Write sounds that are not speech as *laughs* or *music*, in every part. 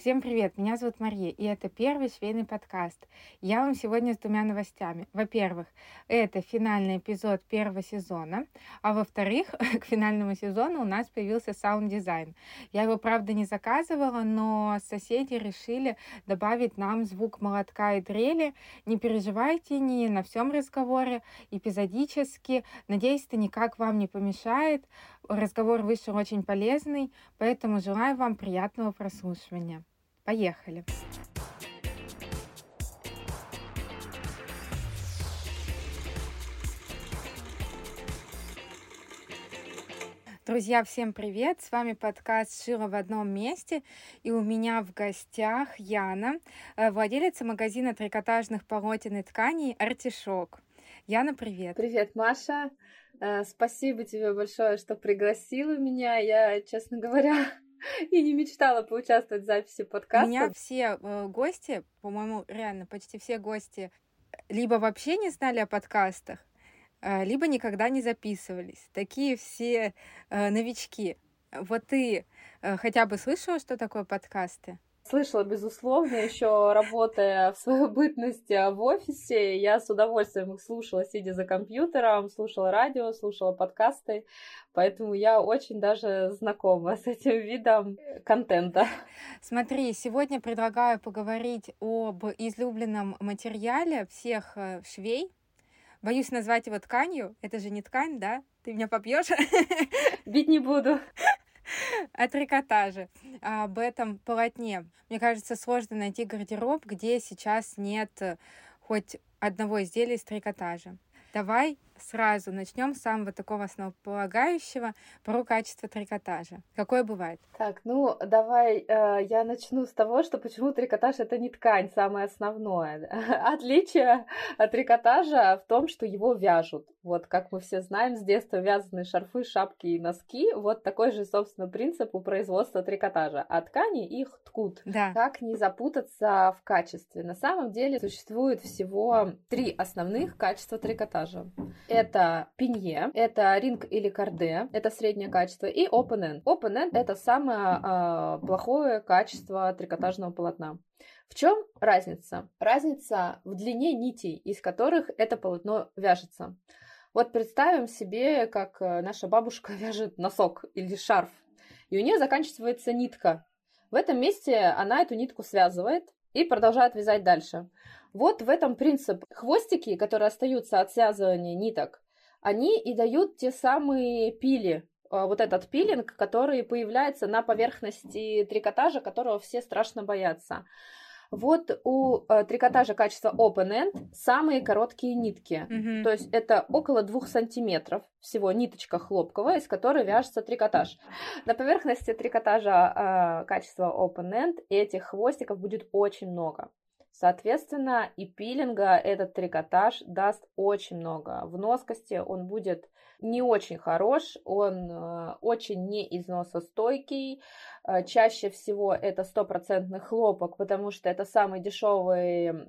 Всем привет, меня зовут Мария, и это первый швейный подкаст. Я вам сегодня с двумя новостями. Во-первых, это финальный эпизод первого сезона, а во-вторых, *laughs* к финальному сезону у нас появился саунд-дизайн. Я его, правда, не заказывала, но соседи решили добавить нам звук молотка и дрели. Не переживайте, не на всем разговоре, эпизодически. Надеюсь, это никак вам не помешает. Разговор вышел очень полезный, поэтому желаю вам приятного прослушивания. Поехали! Друзья, всем привет! С вами подкаст «Шила в одном месте». И у меня в гостях Яна, э, владелица магазина трикотажных полотен и тканей «Артишок». Яна, привет! Привет, Маша! Э, спасибо тебе большое, что пригласила меня. Я, честно говоря, *laughs* и не мечтала поучаствовать в записи подкаста. У меня все э, гости, по-моему, реально почти все гости либо вообще не знали о подкастах, э, либо никогда не записывались. Такие все э, новички. Вот ты хотя бы слышала, что такое подкасты? Слышала, безусловно, еще работая в свою бытность в офисе, я с удовольствием их слушала, сидя за компьютером, слушала радио, слушала подкасты, поэтому я очень даже знакома с этим *laughs* видом контента. Смотри, сегодня предлагаю поговорить об излюбленном материале всех э, швей. Боюсь назвать его тканью. Это же не ткань, да? Ты меня побьешь? Бить не буду *laughs* о трикотаже, об этом полотне. Мне кажется, сложно найти гардероб, где сейчас нет э, хоть одного изделия из трикотажа. Давай сразу начнем с самого такого основополагающего про качество трикотажа. Какое бывает? Так, ну давай э, я начну с того, что почему трикотаж это не ткань, самое основное. *laughs* Отличие от трикотажа в том, что его вяжут. Вот как мы все знаем, с детства вязаны шарфы, шапки и носки. Вот такой же, собственно, принцип у производства трикотажа. А ткани их ткут. Да. Как не запутаться в качестве? На самом деле существует всего три основных качества трикотажа. Это пинье, это ринг или карде, это среднее качество, и open end. Open end это самое э, плохое качество трикотажного полотна. В чем разница? Разница в длине нитей, из которых это полотно вяжется. Вот представим себе, как э, наша бабушка *laughs* вяжет носок или шарф, и у нее заканчивается нитка. В этом месте она эту нитку связывает и продолжает вязать дальше. Вот в этом принцип. Хвостики, которые остаются от связывания ниток, они и дают те самые пили, а, вот этот пилинг, который появляется на поверхности трикотажа, которого все страшно боятся. Вот у э, трикотажа качества Open End самые короткие нитки. Mm-hmm. То есть это около двух сантиметров всего ниточка хлопковая, из которой вяжется трикотаж. На поверхности трикотажа э, качества Open End этих хвостиков будет очень много. Соответственно, и пилинга этот трикотаж даст очень много. В носкости он будет не очень хорош, он э, очень неизносостойкий. Э, чаще всего это стопроцентный хлопок, потому что это самый дешевый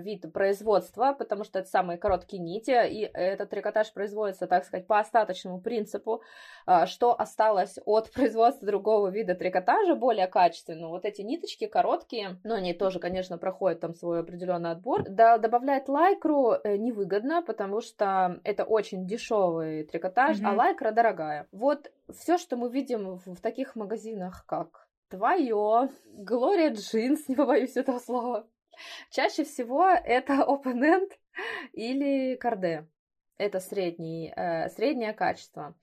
вид производства, потому что это самые короткие нити, и этот трикотаж производится, так сказать, по остаточному принципу, э, что осталось от *laughs* производства другого вида трикотажа, более качественного. Вот эти ниточки короткие, но они тоже, конечно, проходят там свой определенный отбор. Да, добавлять лайкру невыгодно, потому что это очень дешевый трикотаж, mm-hmm. а лайкра дорогая. Вот все, что мы видим в, в таких магазинах, как твое, Глория Джинс, не побоюсь этого слова, чаще всего это open end или карде. Это средний, э, среднее качество.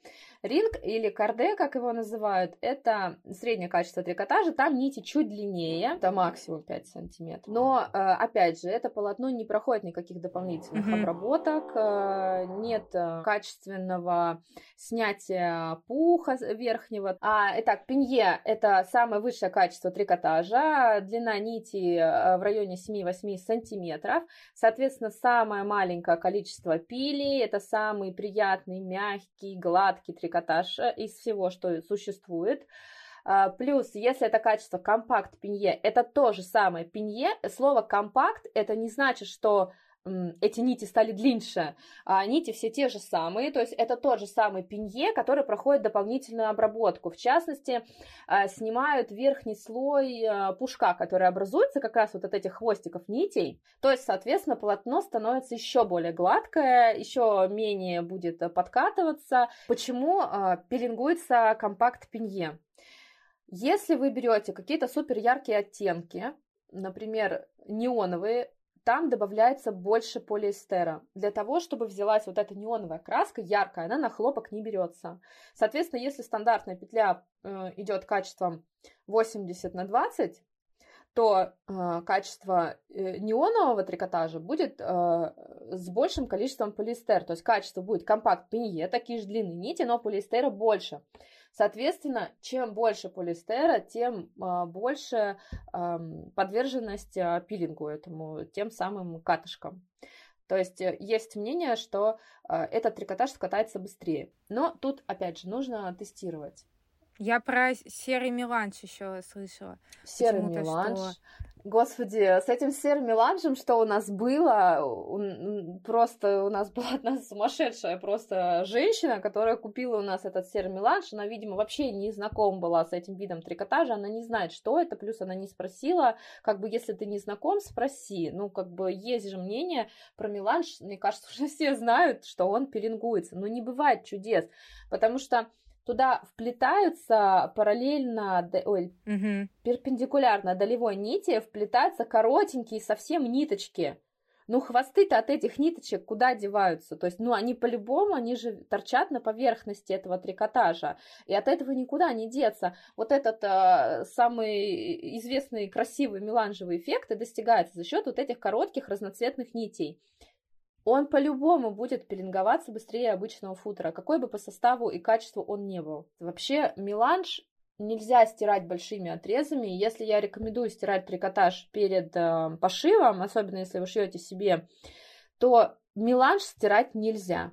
Ринг или карде, как его называют, это среднее качество трикотажа, там нити чуть длиннее, это максимум 5 сантиметров. Но, э, опять же, это полотно не проходит никаких дополнительных mm-hmm. обработок, э, нет э, качественного снятия пуха верхнего. А, итак, пенье – это самое высшее качество трикотажа, длина нити в районе 7-8 сантиметров, соответственно, самое маленькое количество пилей, это самый приятный, мягкий, гладкий трикотаж, трикотаж из всего, что существует. А, плюс, если это качество компакт пинье, это то же самое пинье. Слово компакт, это не значит, что эти нити стали длиннее, а нити все те же самые, то есть это тот же самый пенье, который проходит дополнительную обработку. В частности, а, снимают верхний слой а, пушка, который образуется как раз вот от этих хвостиков нитей, то есть, соответственно, полотно становится еще более гладкое, еще менее будет подкатываться. Почему а, пилингуется компакт пенье? Если вы берете какие-то супер яркие оттенки, например, неоновые, там добавляется больше полиэстера. Для того, чтобы взялась вот эта неоновая краска яркая, она на хлопок не берется. Соответственно, если стандартная петля э, идет качеством 80 на 20, то э, качество э, неонового трикотажа будет э, с большим количеством полиэстера. То есть качество будет компакт пенье, такие же длинные нити, но полиэстера больше. Соответственно, чем больше полиэстера, тем а, больше подверженность а, пилингу этому, тем самым катышкам. То есть э, есть мнение, что а, этот трикотаж скатается быстрее. Но тут, опять же, нужно тестировать. Я про серый меланж еще слышала. Серый меланж. Что Господи, с этим серым меланжем, что у нас было, просто у нас была одна сумасшедшая просто женщина, которая купила у нас этот серый меланж, она, видимо, вообще не знакома была с этим видом трикотажа, она не знает, что это, плюс она не спросила, как бы, если ты не знаком, спроси, ну, как бы, есть же мнение про меланж, мне кажется, *laughs* уже все знают, что он пилингуется, но не бывает чудес, потому что туда вплетаются параллельно, ой, угу. перпендикулярно долевой нити, вплетаются коротенькие совсем ниточки. Ну, хвосты-то от этих ниточек куда деваются? То есть, ну, они по-любому, они же торчат на поверхности этого трикотажа, и от этого никуда не деться. Вот этот э, самый известный красивый меланжевый эффект и достигается за счет вот этих коротких разноцветных нитей он по-любому будет пеленговаться быстрее обычного футера, какой бы по составу и качеству он не был. Вообще, меланж нельзя стирать большими отрезами. Если я рекомендую стирать трикотаж перед э, пошивом, особенно если вы шьете себе, то меланж стирать нельзя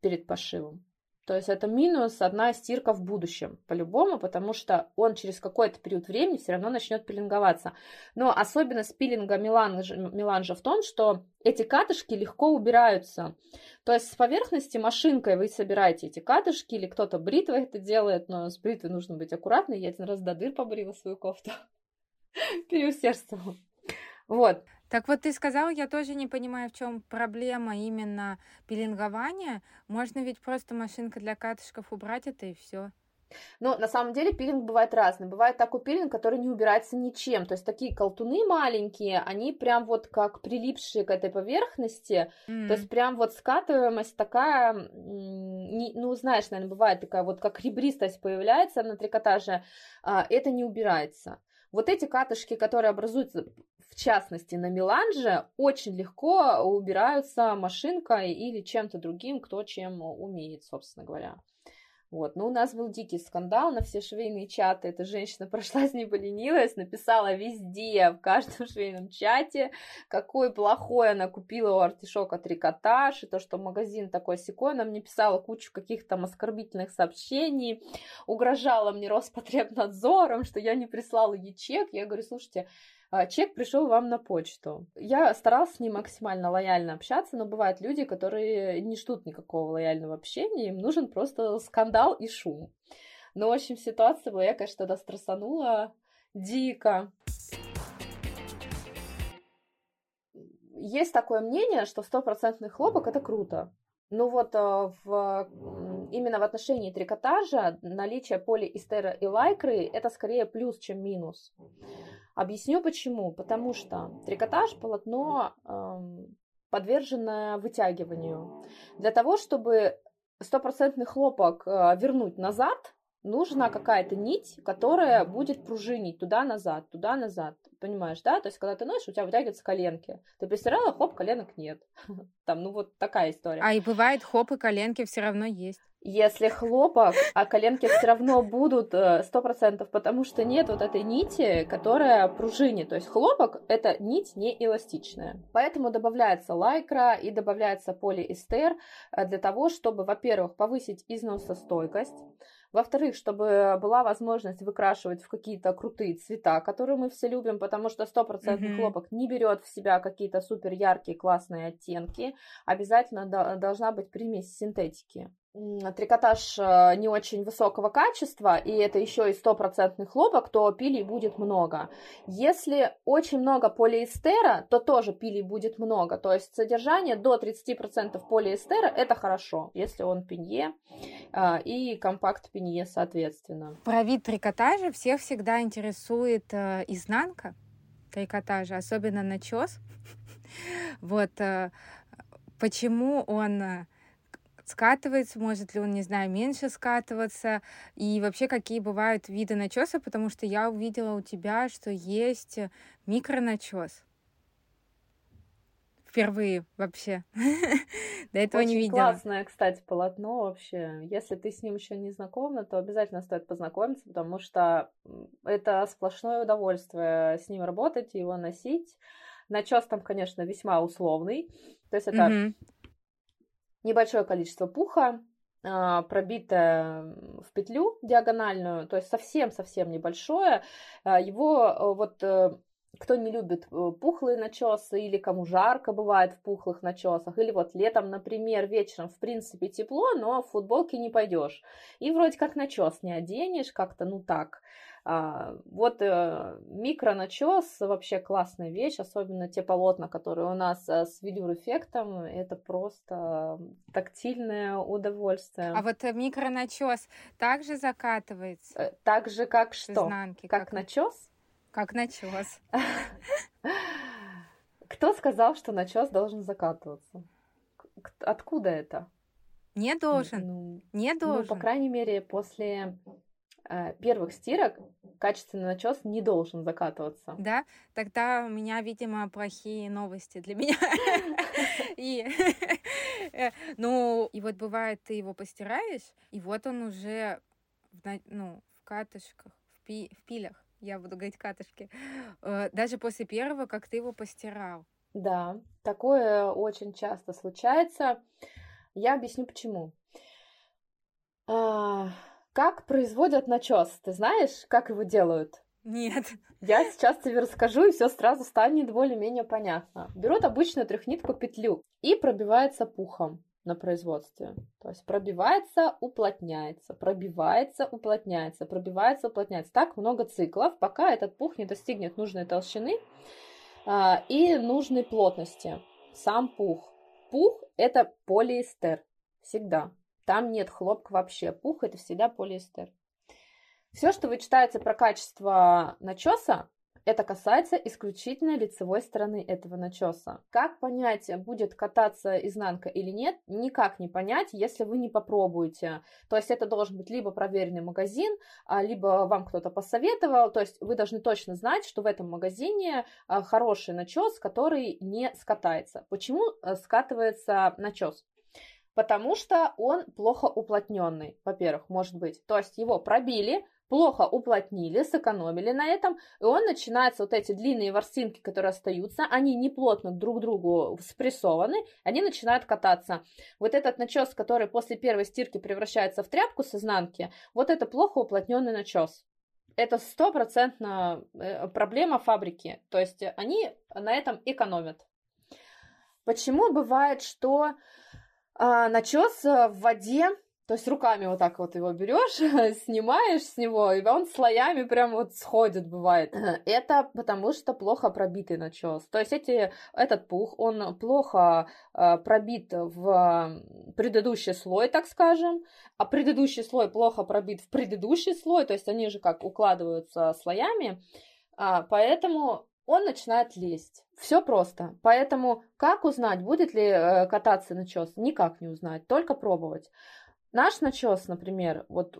перед пошивом. То есть это минус одна стирка в будущем, по-любому, потому что он через какой-то период времени все равно начнет пеленговаться. Но особенность пилинга меланжа, меланжа в том, что эти катышки легко убираются. То есть с поверхности машинкой вы собираете эти катышки, или кто-то бритвой это делает, но с бритвой нужно быть аккуратной. Я один раз до дыр побрила свою кофту. *laughs* Переусердствовала. Вот. Так вот ты сказала, я тоже не понимаю, в чем проблема именно пилингования. Можно ведь просто машинка для катышков убрать это и все. Но на самом деле пилинг бывает разный. Бывает такой пилинг, который не убирается ничем. То есть такие колтуны маленькие, они прям вот как прилипшие к этой поверхности. Mm. То есть прям вот скатываемость такая, ну знаешь, наверное, бывает такая вот как ребристость появляется на трикотаже, а, это не убирается. Вот эти катышки, которые образуются в частности на меланже, очень легко убираются машинкой или чем-то другим, кто чем умеет, собственно говоря. Вот. Но у нас был дикий скандал на все швейные чаты. Эта женщина прошлась, не поленилась, написала везде, в каждом швейном чате, какой плохой она купила у артишока трикотаж, и то, что магазин такой секой. Она мне писала кучу каких-то оскорбительных сообщений, угрожала мне Роспотребнадзором, что я не прислала ей чек. Я говорю, слушайте, чек пришел вам на почту. Я старалась с ним максимально лояльно общаться, но бывают люди, которые не ждут никакого лояльного общения, им нужен просто скандал и шум. Но, в общем, ситуация была, я, конечно, тогда стрессанула дико. Есть такое мнение, что стопроцентный хлопок это круто. Ну вот а, в, именно в отношении трикотажа наличие полиэстера и лайкры это скорее плюс, чем минус. Объясню почему. Потому что трикотаж полотно эм, подвержено вытягиванию. Для того, чтобы стопроцентный хлопок э, вернуть назад, нужна какая-то нить, которая будет пружинить туда-назад, туда-назад. Понимаешь, да? То есть, когда ты носишь, у тебя вытягиваются коленки. Ты постирала, хоп, коленок нет. *laughs* Там, ну, вот такая история. А и бывает, хоп, и коленки все равно есть. Если хлопок, а коленки все равно будут э, сто процентов, потому что нет вот этой нити, которая пружинит. То есть хлопок — это нить не эластичная. Поэтому добавляется лайкра и добавляется полиэстер э, для того, чтобы, во-первых, повысить износостойкость, Во-вторых, чтобы была возможность выкрашивать в какие-то крутые цвета, которые мы все любим, потому что стопроцентный mm-hmm. хлопок не берет в себя какие-то супер яркие классные оттенки. Обязательно должна быть примесь синтетики трикотаж э, не очень высокого качества, и это еще и стопроцентный хлопок, то пилей будет много. Если очень много полиэстера, то тоже пилей будет много. То есть содержание до 30% полиэстера это хорошо, если он пенье э, и компакт пенье соответственно. Про вид трикотажа всех всегда интересует э, изнанка трикотажа, особенно начес. *laughs* Вот почему он скатывается, может ли он, не знаю, меньше скатываться, и вообще какие бывают виды начеса, потому что я увидела у тебя, что есть микроначес. Впервые вообще. *laughs* До этого Очень не видела. классное, кстати, полотно вообще. Если ты с ним еще не знакома, то обязательно стоит познакомиться, потому что это сплошное удовольствие с ним работать, его носить. Начес там, конечно, весьма условный. То есть это mm-hmm небольшое количество пуха, а, пробитое в петлю диагональную, то есть совсем-совсем небольшое. А, его э, вот э, кто не любит э, пухлые начесы или кому жарко бывает в пухлых начесах, или вот летом, например, вечером в принципе тепло, но в футболке не пойдешь. И вроде как начес не оденешь, как-то ну так. А, вот э, микроначес вообще классная вещь, особенно те полотна, которые у нас э, с велюр-эффектом, это просто тактильное удовольствие. А вот э, микроначес также закатывается? Так же, как что? Изнанки, как, как начес? Как начес. *laughs* Кто сказал, что начес должен закатываться? Откуда это? Не должен. Ну, не должен. Ну, по крайней мере, после первых стирок качественный начес не должен закатываться. Да, тогда у меня, видимо, плохие новости для меня. *laughs* И, э, ну, и вот бывает, ты его постираешь, и вот он уже, ну, в катышках, в, пи, в пилях, я буду говорить катышки, э, даже после первого, как ты его постирал. Да, такое очень часто случается. Я объясню почему. Как производят начес? Ты знаешь, как его делают? Нет. Я сейчас тебе расскажу, и все сразу станет более-менее понятно. Берут обычную трехнитку петлю и пробивается пухом на производстве. То есть пробивается, уплотняется, пробивается, уплотняется, пробивается, уплотняется. Так много циклов, пока этот пух не достигнет нужной толщины а, и нужной плотности. Сам пух. Пух это полиэстер. Всегда. Там нет хлопка вообще. Пух это всегда полиэстер. Все, что вы читаете про качество начеса, это касается исключительно лицевой стороны этого начеса. Как понять, будет кататься изнанка или нет, никак не понять, если вы не попробуете. То есть это должен быть либо проверенный магазин, а, либо вам кто-то посоветовал. То есть вы должны точно знать, что в этом магазине а, хороший начес, который не скатается. Почему э, скатывается начес? Потому что он плохо уплотненный, во-первых, может быть. То есть его пробили, плохо уплотнили, сэкономили на этом, и он начинается, вот эти длинные ворсинки, которые остаются, они не плотно друг к другу спрессованы, они начинают кататься. Вот этот начес, который после первой стирки превращается в тряпку с изнанки, вот это плохо уплотненный начес. Это стопроцентно э, проблема фабрики, то есть они на этом экономят. Почему бывает, что а, начес э, в воде, то есть руками вот так вот его берешь, *laughs* снимаешь с него, и он слоями прям вот сходит, бывает. Это потому что плохо пробитый начес. То есть эти, этот пух, он плохо э, пробит в предыдущий слой, так скажем, а предыдущий слой плохо пробит в предыдущий слой, то есть они же как укладываются слоями, а, поэтому он начинает лезть. Все просто. Поэтому как узнать, будет ли э, кататься начес? Никак не узнать, только пробовать. Наш начес, например, вот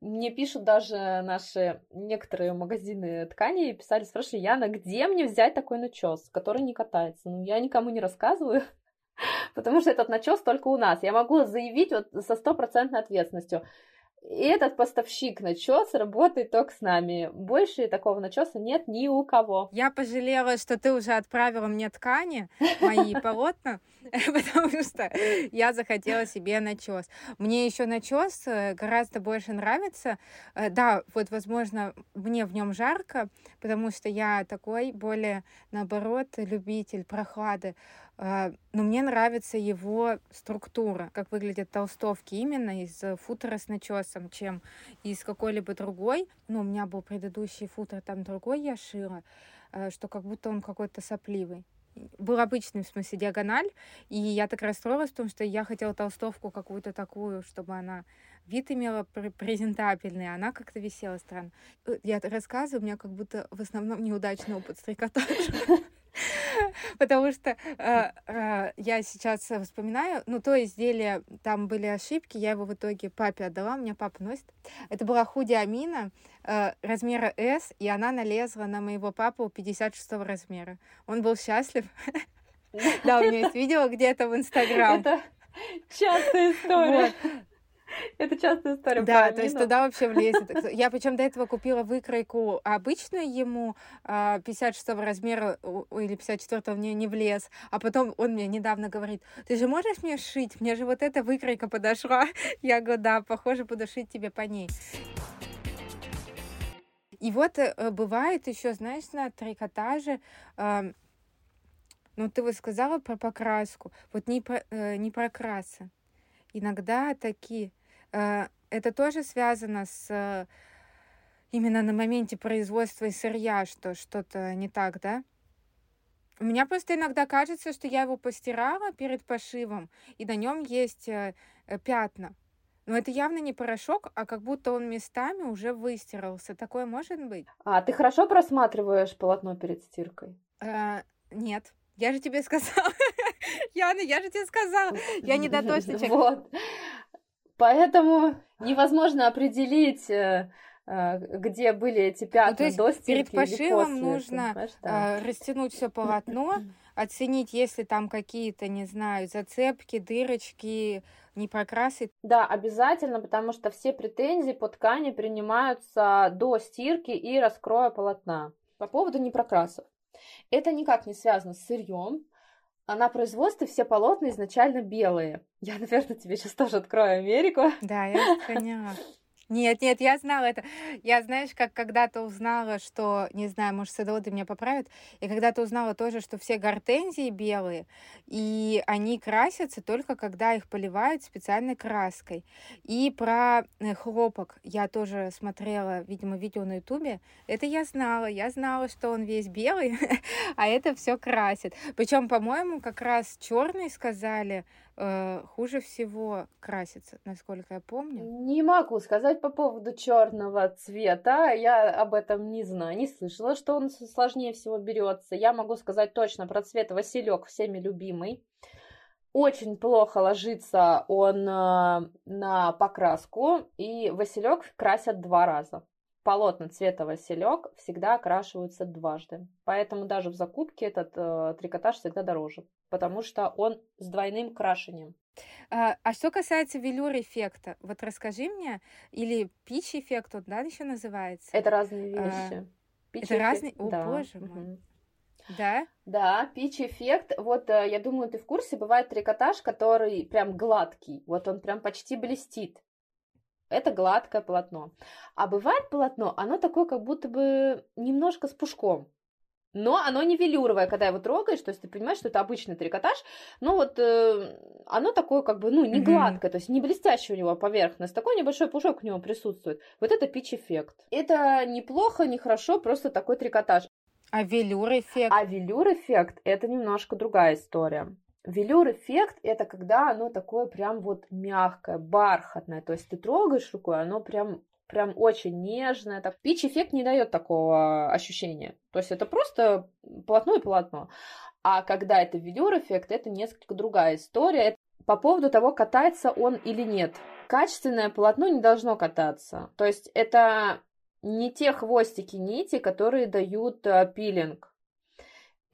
мне пишут даже наши некоторые магазины тканей, писали, спрашивали, Яна, где мне взять такой начес, который не катается? Ну, я никому не рассказываю, *laughs* потому что этот начес только у нас. Я могу заявить вот со стопроцентной ответственностью. И этот поставщик начес работает только с нами. Больше такого начеса нет ни у кого. Я пожалела, что ты уже отправила мне ткани, мои *laughs* полотна, *laughs* потому что я захотела себе начес. Мне еще начес э, гораздо больше нравится. Э, да, вот, возможно, мне в нем жарко, потому что я такой более, наоборот, любитель прохлады. А, но мне нравится его структура, как выглядят толстовки именно из футера с начесом, чем из какой-либо другой. Ну, у меня был предыдущий футер, там другой я шила, что как будто он какой-то сопливый. Был обычный, в смысле, диагональ, и я так расстроилась, потому что я хотела толстовку какую-то такую, чтобы она вид имела презентабельный, а она как-то висела странно. Э, я рассказываю, у меня как будто в основном неудачный опыт с трикотажем. *laughs* Потому что э, э, я сейчас вспоминаю, ну, то изделие, там были ошибки, я его в итоге папе отдала, у меня папа носит. Это была худи Амина э, размера S, и она налезла на моего папу 56 размера. Он был счастлив. *laughs* Да, у меня есть видео где-то в Инстаграм. Это частая история. *laughs* Это частая история. Да, то есть туда вообще влезет. *laughs* Я причем до этого купила выкройку обычную ему, 56 а, размера или 54 мне не влез. А потом он мне недавно говорит, ты же можешь мне шить? Мне же вот эта выкройка подошла. *laughs* Я говорю, да, похоже, буду шить тебе по ней. И вот э, бывает еще, знаешь, на трикотаже, ну, ты вот сказала про покраску, вот не про, э, не про красы. Иногда такие это тоже связано с э, именно на моменте производства сырья, что что-то не так, да? У меня просто иногда кажется, что я его постирала перед пошивом, и на нем есть э, пятна. Но это явно не порошок, а как будто он местами уже выстирался. Такое может быть? А ты хорошо просматриваешь полотно перед стиркой? А, нет. Я же тебе сказала. *laughs* Яна, я же тебе сказала. Я не доточный человек. Вот. Поэтому невозможно определить, э, э, где были эти пятна ну, то есть до стирки перед пошивом нужно да. Э, растянуть все полотно, *coughs* оценить, если там какие-то, не знаю, зацепки, дырочки, не прокрасы. Да, обязательно, потому что все претензии по ткани принимаются до стирки и раскроя полотна. По поводу непрокрасов. Это никак не связано с сырьем, а на производстве все полотна изначально белые. Я, наверное, тебе сейчас тоже открою Америку. Да, я поняла. Нет, нет, я знала это. Я, знаешь, как когда-то узнала, что, не знаю, может, садоводы меня поправят, я когда-то узнала тоже, что все гортензии белые, и они красятся только когда их поливают специальной краской. И про э, хлопок я тоже смотрела, видимо, видео на ютубе. Это я знала. Я знала, что он весь белый, *laughs* а это все красит. Причем, по-моему, как раз черный сказали, э, хуже всего красится, насколько я помню. Не могу сказать по поводу черного цвета. Я об этом не знаю, не слышала, что он сложнее всего берется. Я могу сказать точно про цвет Василек, всеми любимый. Очень плохо ложится он э, на покраску, и Василек красят два раза полотна цвета Василек всегда окрашиваются дважды. Поэтому даже в закупке этот э, трикотаж всегда дороже, потому что он с двойным крашением. А, а что касается велюр эффекта, вот расскажи мне, или пич эффект, он, да, еще называется? Это разные а, вещи. А, это разные? О, да. боже мой. Угу. Да? Да, пич-эффект. Вот, э, я думаю, ты в курсе, бывает трикотаж, который прям гладкий. Вот он прям почти блестит это гладкое полотно. А бывает полотно, оно такое как будто бы немножко с пушком. Но оно не велюровое, когда его трогаешь, то есть ты понимаешь, что это обычный трикотаж, но вот э, оно такое как бы, ну, не гладкое, mm-hmm. то есть не блестящая у него поверхность, такой небольшой пушок у него присутствует. Вот это пич-эффект. Это неплохо, не хорошо, просто такой трикотаж. А велюр-эффект? А велюр-эффект – это немножко другая история. Велюр-эффект – это когда оно такое прям вот мягкое, бархатное. То есть ты трогаешь рукой, оно прям прям очень нежное. Так. Пич-эффект не дает такого ощущения. То есть это просто полотно и полотно. А когда это велюр-эффект, это несколько другая история. По поводу того, катается он или нет. Качественное полотно не должно кататься. То есть это не те хвостики нити, которые дают э, пилинг.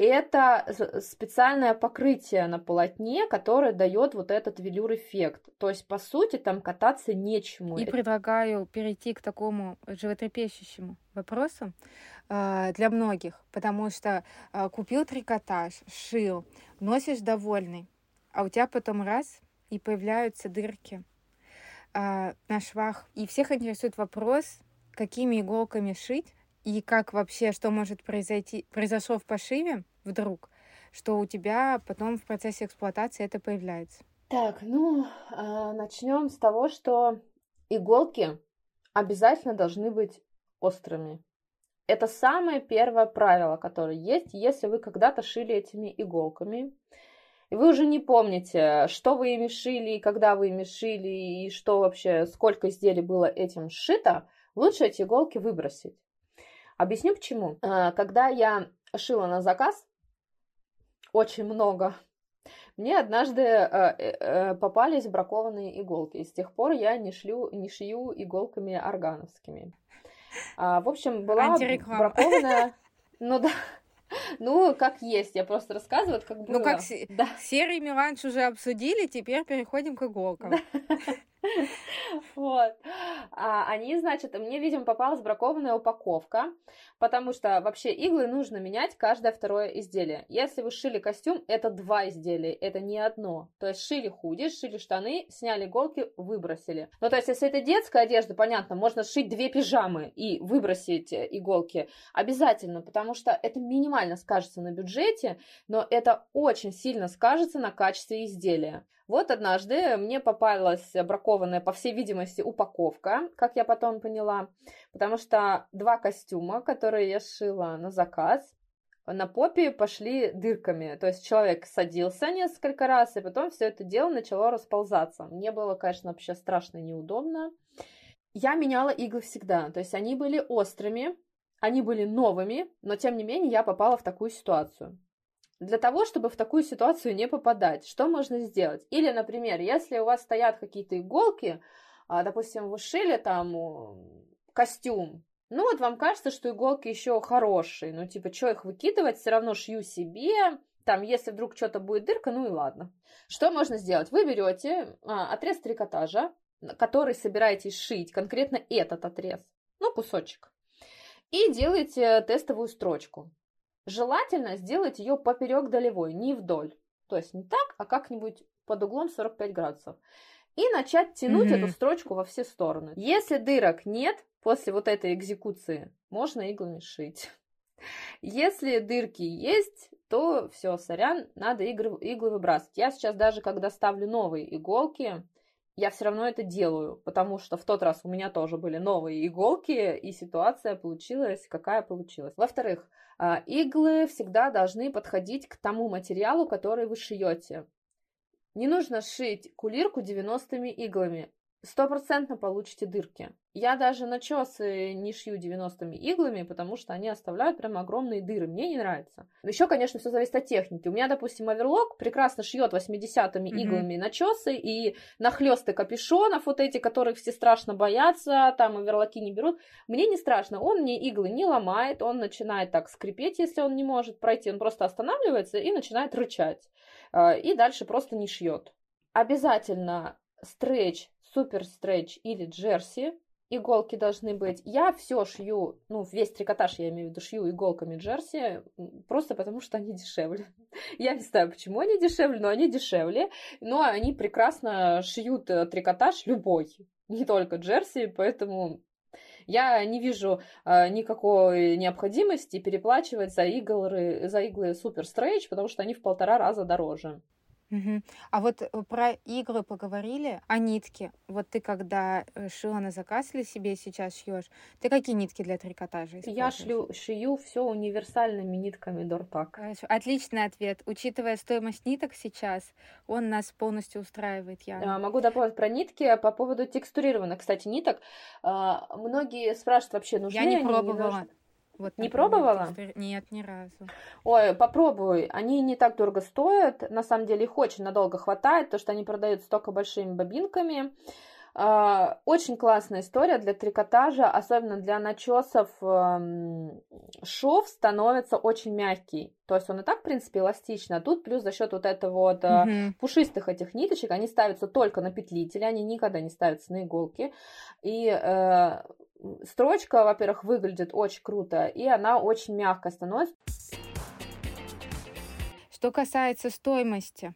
Это специальное покрытие на полотне, которое дает вот этот велюр-эффект. То есть, по сути, там кататься нечему. И предлагаю перейти к такому животрепещущему вопросу э, для многих, потому что э, купил трикотаж, шил, носишь довольный, а у тебя потом раз и появляются дырки э, на швах. И всех интересует вопрос, какими иголками шить, и как вообще, что может произойти, произошло в пошиве вдруг, что у тебя потом в процессе эксплуатации это появляется? Так, ну, а, начнем с того, что иголки обязательно должны быть острыми. Это самое первое правило, которое есть, если вы когда-то шили этими иголками, и вы уже не помните, что вы ими шили, когда вы ими шили, и что вообще, сколько изделий было этим сшито, лучше эти иголки выбросить. Объясню почему. А, когда я шила на заказ, очень много, мне однажды э, э, попались бракованные иголки. И с тех пор я не, шлю, не шью иголками органовскими. А, в общем, была бракованная... *laughs* Ну да, ну, как есть, я просто рассказываю, как было. Ну, как да. серый меланж уже обсудили, теперь переходим к иголкам. *laughs* Вот. А, они, значит, мне, видимо, попалась бракованная упаковка, потому что вообще иглы нужно менять каждое второе изделие. Если вы шили костюм, это два изделия, это не одно. То есть шили худи, шили штаны, сняли иголки, выбросили. Ну, то есть, если это детская одежда, понятно, можно сшить две пижамы и выбросить э, иголки. Обязательно, потому что это минимально скажется на бюджете, но это очень сильно скажется на качестве изделия. Вот однажды мне попалась бракованная, по всей видимости, упаковка, как я потом поняла, потому что два костюма, которые я сшила на заказ, на попе пошли дырками. То есть человек садился несколько раз, и потом все это дело начало расползаться. Мне было, конечно, вообще страшно неудобно. Я меняла иглы всегда, то есть они были острыми, они были новыми, но тем не менее я попала в такую ситуацию. Для того, чтобы в такую ситуацию не попадать, что можно сделать? Или, например, если у вас стоят какие-то иголки, а, допустим, вы шили там костюм, ну вот вам кажется, что иголки еще хорошие, ну типа, что их выкидывать, все равно шью себе, там, если вдруг что-то будет дырка, ну и ладно. Что можно сделать? Вы берете а, отрез трикотажа, который собираетесь шить, конкретно этот отрез, ну кусочек, и делаете тестовую строчку. Желательно сделать ее поперек долевой, не вдоль. То есть не так, а как-нибудь под углом 45 градусов. И начать тянуть mm-hmm. эту строчку во все стороны. Если дырок нет после вот этой экзекуции, можно иглами шить. Если дырки есть, то все, сорян, надо иглы, иглы выбрасывать. Я сейчас даже, когда ставлю новые иголки, я все равно это делаю, потому что в тот раз у меня тоже были новые иголки, и ситуация получилась, какая получилась. Во-вторых, а, иглы всегда должны подходить к тому материалу, который вы шьете. Не нужно шить кулирку 90 иглами стопроцентно получите дырки. Я даже начесы не шью 90 иглами, потому что они оставляют прям огромные дыры. Мне не нравится. Еще, конечно, все зависит от техники. У меня, допустим, оверлок прекрасно шьет 80-ми mm-hmm. иглами начесы и нахлесты капюшонов, вот эти, которых все страшно боятся, там оверлоки не берут. Мне не страшно. Он мне иглы не ломает, он начинает так скрипеть, если он не может пройти. Он просто останавливается и начинает рычать. А, и дальше просто не шьет. Обязательно стретч супер стретч или джерси. Иголки должны быть. Я все шью, ну, весь трикотаж я имею в виду, шью иголками джерси, просто потому что они дешевле. *laughs* Я не знаю, почему они дешевле, но они дешевле. Но они прекрасно шьют э, трикотаж любой, не только джерси, поэтому я не вижу э, никакой необходимости переплачивать за иглы, за иглы Super Stretch, потому что они в полтора раза дороже. Мгм. А вот э, про иглы поговорили, а нитки? Вот ты когда э, шила на заказ или себе сейчас шьешь, ты какие нитки для трикотажа Я шлю, шью все универсальными нитками Дортак. Отличный ответ. Учитывая стоимость ниток сейчас, он нас полностью устраивает, я. А, Могу дополнить про нитки по поводу текстурированных, кстати, ниток. А, Многие спрашивают вообще, нужны Я не они, не пробовала. нужны. Вот, Не пробовала? Нет, ни разу. Ой, попробуй. Они не так дорого стоят. На самом деле их очень надолго хватает, потому что они продаются только большими бобинками. А, очень классная история для трикотажа, особенно для начесов. Эм, шов становится очень мягкий. То есть он и так, в принципе, эластичный, а тут плюс за счет вот этого вот угу. пушистых этих ниточек, они ставятся только на петлители, они никогда не ставятся на иголки. И э, строчка, во-первых, выглядит очень круто, и она очень мягкая становится. Что касается стоимости,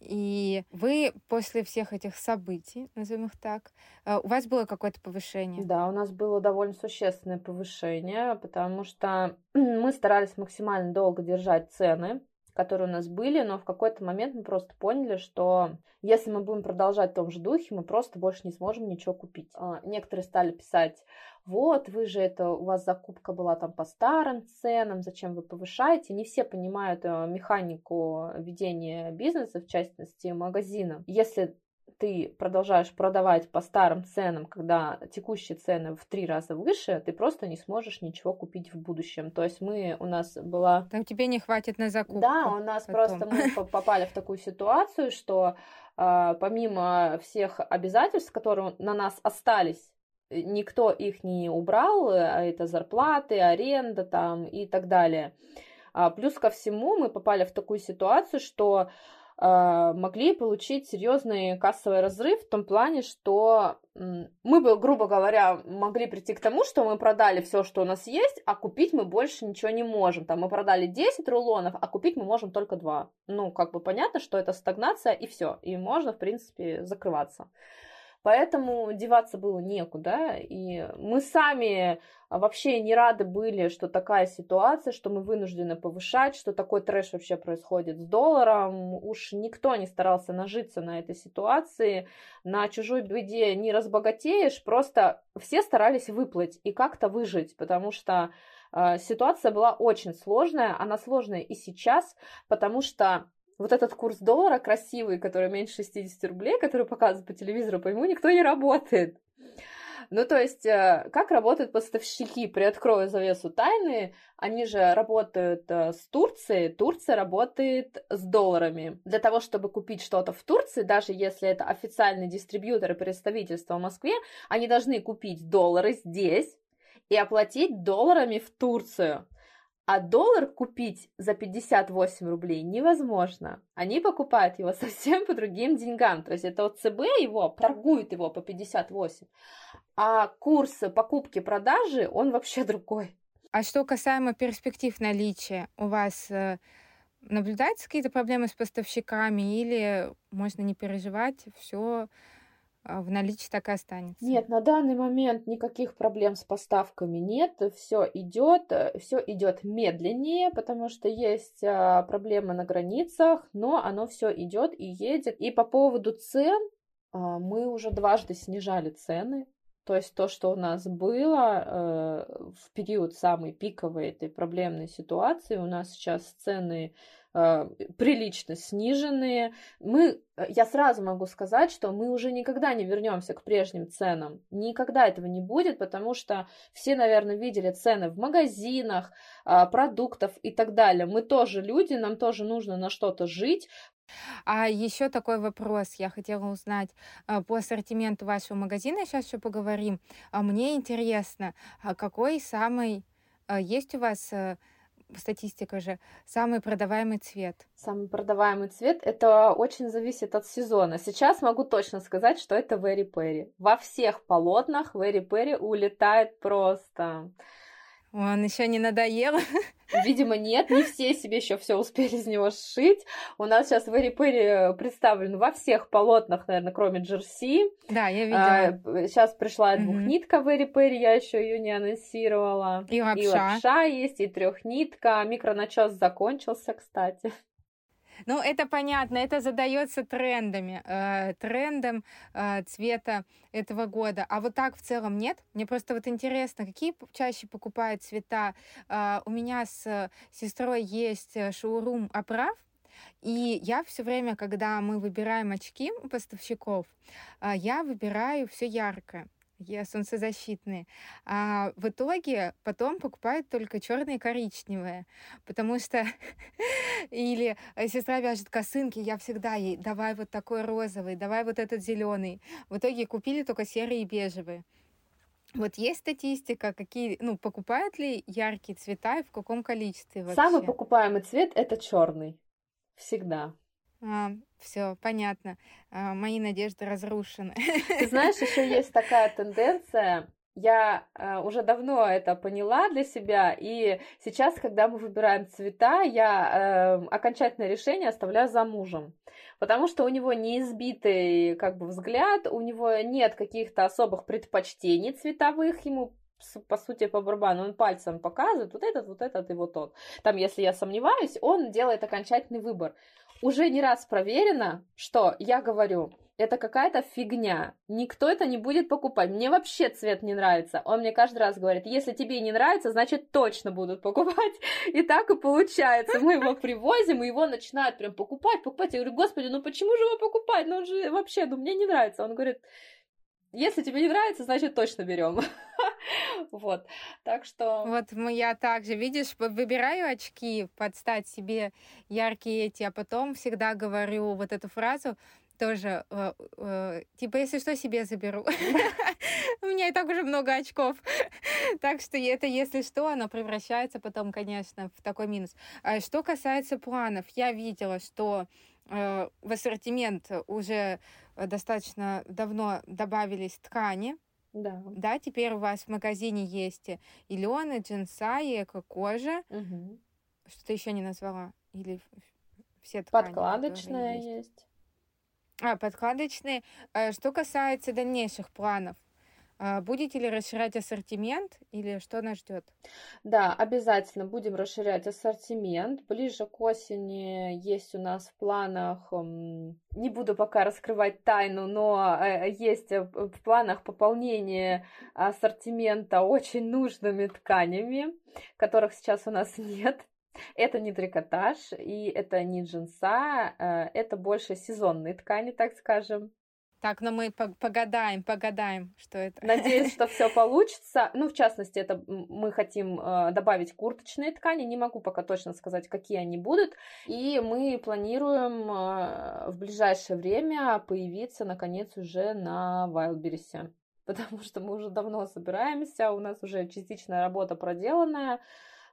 и вы после всех этих событий, назовем их так, э, у вас было какое-то повышение? Да, у нас было довольно существенное повышение, потому что *clears throat* мы старались максимально долго держать цены которые у нас были, но в какой-то момент мы просто поняли, что если мы будем продолжать в том же духе, мы просто больше не сможем ничего купить. А, некоторые стали писать, вот, вы же это, у вас закупка была там по старым ценам, зачем вы повышаете? Не все понимают э, механику ведения бизнеса, в частности магазина. Если ты продолжаешь продавать по старым ценам, когда текущие цены в три раза выше, ты просто не сможешь ничего купить в будущем. То есть мы, у нас была... Там тебе не хватит на закупку. Да, у нас потом. просто мы попали в такую ситуацию, что э, помимо всех обязательств, которые на нас остались, никто их не убрал, а это зарплаты, аренда там и так далее. А плюс ко всему мы попали в такую ситуацию, что могли получить серьезный кассовый разрыв в том плане, что мы бы, грубо говоря, могли прийти к тому, что мы продали все, что у нас есть, а купить мы больше ничего не можем. Там мы продали 10 рулонов, а купить мы можем только 2. Ну, как бы понятно, что это стагнация и все. И можно, в принципе, закрываться. Поэтому деваться было некуда. И мы сами вообще не рады были, что такая ситуация, что мы вынуждены повышать, что такой трэш вообще происходит с долларом. Уж никто не старался нажиться на этой ситуации. На чужой беде не разбогатеешь, просто все старались выплыть и как-то выжить, потому что э, ситуация была очень сложная. Она сложная и сейчас, потому что вот этот курс доллара красивый, который меньше 60 рублей, который показывают по телевизору, по нему никто не работает. Ну, то есть, э, как работают поставщики? Приоткрою завесу тайны. Они же работают э, с Турцией. Турция работает с долларами. Для того, чтобы купить что-то в Турции, даже если это официальный дистрибьютор и представительство в Москве, они должны купить доллары здесь и оплатить долларами в Турцию. А доллар купить за 58 рублей невозможно. Они покупают его *laughs* совсем по другим деньгам. То есть это вот ЦБ его торгует его по 58. А курс покупки-продажи, он вообще *laughs* другой. А что касаемо перспектив наличия, у вас э, наблюдаются какие-то проблемы с поставщиками или можно не переживать, все в наличии так и останется. Нет, на данный момент никаких проблем с поставками нет. Все идет, э, все идет медленнее, потому что есть а, проблемы на границах, но оно все идет и едет. И по поводу цен а, мы уже дважды снижали цены. То есть то, что у нас было э, в период самой пиковой этой проблемной ситуации, у нас сейчас цены прилично сниженные. Мы, э, я сразу могу сказать, что мы уже никогда не вернемся к прежним ценам. Никогда этого не будет, потому что все, наверное, видели цены в магазинах, а, продуктов и так далее. Мы тоже люди, нам тоже нужно на что-то жить. А еще такой вопрос я хотела узнать а, по ассортименту вашего магазина. Сейчас еще поговорим. А мне интересно, какой самый есть у вас э, статистика же, самый продаваемый цвет? Самый продаваемый цвет, это очень зависит от сезона. Сейчас могу точно сказать, что это Very Perry. Во всех полотнах Very Perry улетает просто. Он еще не надоел. *laughs* Видимо, нет, не все себе еще все успели из него сшить. У нас сейчас Вэри Перри представлен во всех полотнах, наверное, кроме джерси. Да, я видела. А, сейчас пришла двухнитка Вэри Перри, я еще ее не анонсировала. И лапша. И лапша есть, и трехнитка. Микроначес закончился, кстати. Ну, это понятно, это задается трендами, э, трендом э, цвета этого года. А вот так в целом нет? Мне просто вот интересно, какие чаще покупают цвета? Э, у меня с сестрой есть э, шоурум оправ, и я все время, когда мы выбираем очки у поставщиков, э, я выбираю все яркое. Солнцезащитные. А в итоге потом покупают только черные и коричневые, потому что *laughs* или э, сестра вяжет косынки, я всегда ей давай вот такой розовый, давай вот этот зеленый. В итоге купили только серые и бежевые. Вот есть статистика, какие, ну, покупают ли яркие цвета и в каком количестве вообще? Самый покупаемый цвет это черный. Всегда. А, все, понятно. А, мои надежды разрушены. Ты знаешь, еще есть такая тенденция. Я э, уже давно это поняла для себя, и сейчас, когда мы выбираем цвета, я э, окончательное решение оставляю за мужем, потому что у него не избитый как бы взгляд, у него нет каких-то особых предпочтений цветовых, ему по сути, по барабану, он пальцем показывает вот этот, вот этот и вот тот. Там, если я сомневаюсь, он делает окончательный выбор уже не раз проверено, что я говорю, это какая-то фигня. Никто это не будет покупать. Мне вообще цвет не нравится. Он мне каждый раз говорит, если тебе не нравится, значит точно будут покупать. И так и получается. Мы его привозим, и его начинают прям покупать, покупать. Я говорю, господи, ну почему же его покупать? Ну он же вообще, ну мне не нравится. Он говорит, если тебе не нравится, значит точно берем. *laughs* вот. Так что... Вот я также, видишь, выбираю очки, подстать себе яркие эти, а потом всегда говорю вот эту фразу, тоже, э, э, типа, если что, себе заберу. *laughs* У меня и так уже много очков. *laughs* так что это, если что, оно превращается потом, конечно, в такой минус. А что касается планов, я видела, что э, в ассортимент уже достаточно давно добавились ткани. Да. Да, теперь у вас в магазине есть и леоны, джинса, и эко-кожа. Угу. Что-то еще не назвала? Или все ткани? Подкладочная есть. есть. А, подкладочные. Э, что касается дальнейших планов, будете ли расширять ассортимент или что нас ждет? Да, обязательно будем расширять ассортимент. Ближе к осени есть у нас в планах, не буду пока раскрывать тайну, но э, есть э, в планах пополнение ассортимента очень нужными тканями, которых сейчас у нас *laughs* нет. Это не трикотаж и это не джинса, э, это больше сезонные ткани, так скажем. Так, но мы погадаем, погадаем, что это. Надеюсь, что все *laughs* получится. Ну, в частности, это мы хотим э, добавить курточные ткани. Не могу пока точно сказать, какие они будут. И мы планируем э, в ближайшее время появиться, наконец, уже на Wildberries. *laughs* Потому что мы уже давно собираемся, у нас уже частичная работа проделанная.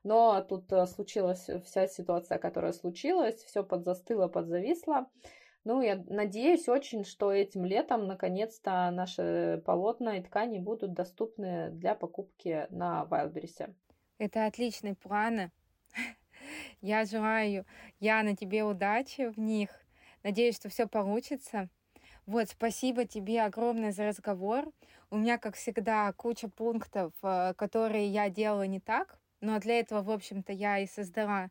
Но тут э, случилась вся ситуация, которая случилась, все подзастыло, подзависло. Ну, я надеюсь очень, что этим летом наконец-то наши полотна и ткани будут доступны для покупки на Wildberries. Это отличные планы. *laughs* Я желаю, Яна, тебе удачи в них. Надеюсь, что все получится. Вот, спасибо тебе огромное за разговор. У меня, как всегда, куча пунктов, э, которые я делала не так, но для этого, в общем-то, я и создала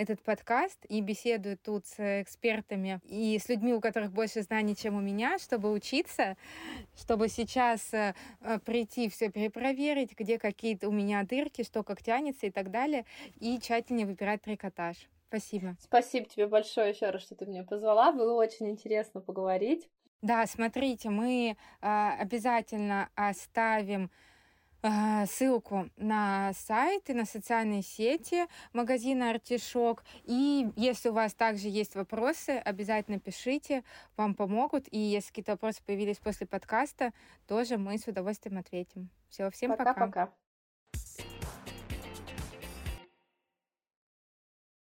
этот подкаст и беседую тут с экспертами и с людьми, у которых больше знаний, чем у меня, чтобы учиться, чтобы сейчас э, э, прийти все перепроверить, где какие-то у меня дырки, что как тянется и так далее, и тщательнее выбирать трикотаж. Спасибо. Спасибо тебе большое еще раз, что ты меня позвала. Было очень интересно поговорить. Да, смотрите, мы э, обязательно оставим ссылку на сайт и на социальные сети магазина Артишок. И если у вас также есть вопросы, обязательно пишите, вам помогут. И если какие-то вопросы появились после подкаста, тоже мы с удовольствием ответим. Все, всем пока. Пока-пока.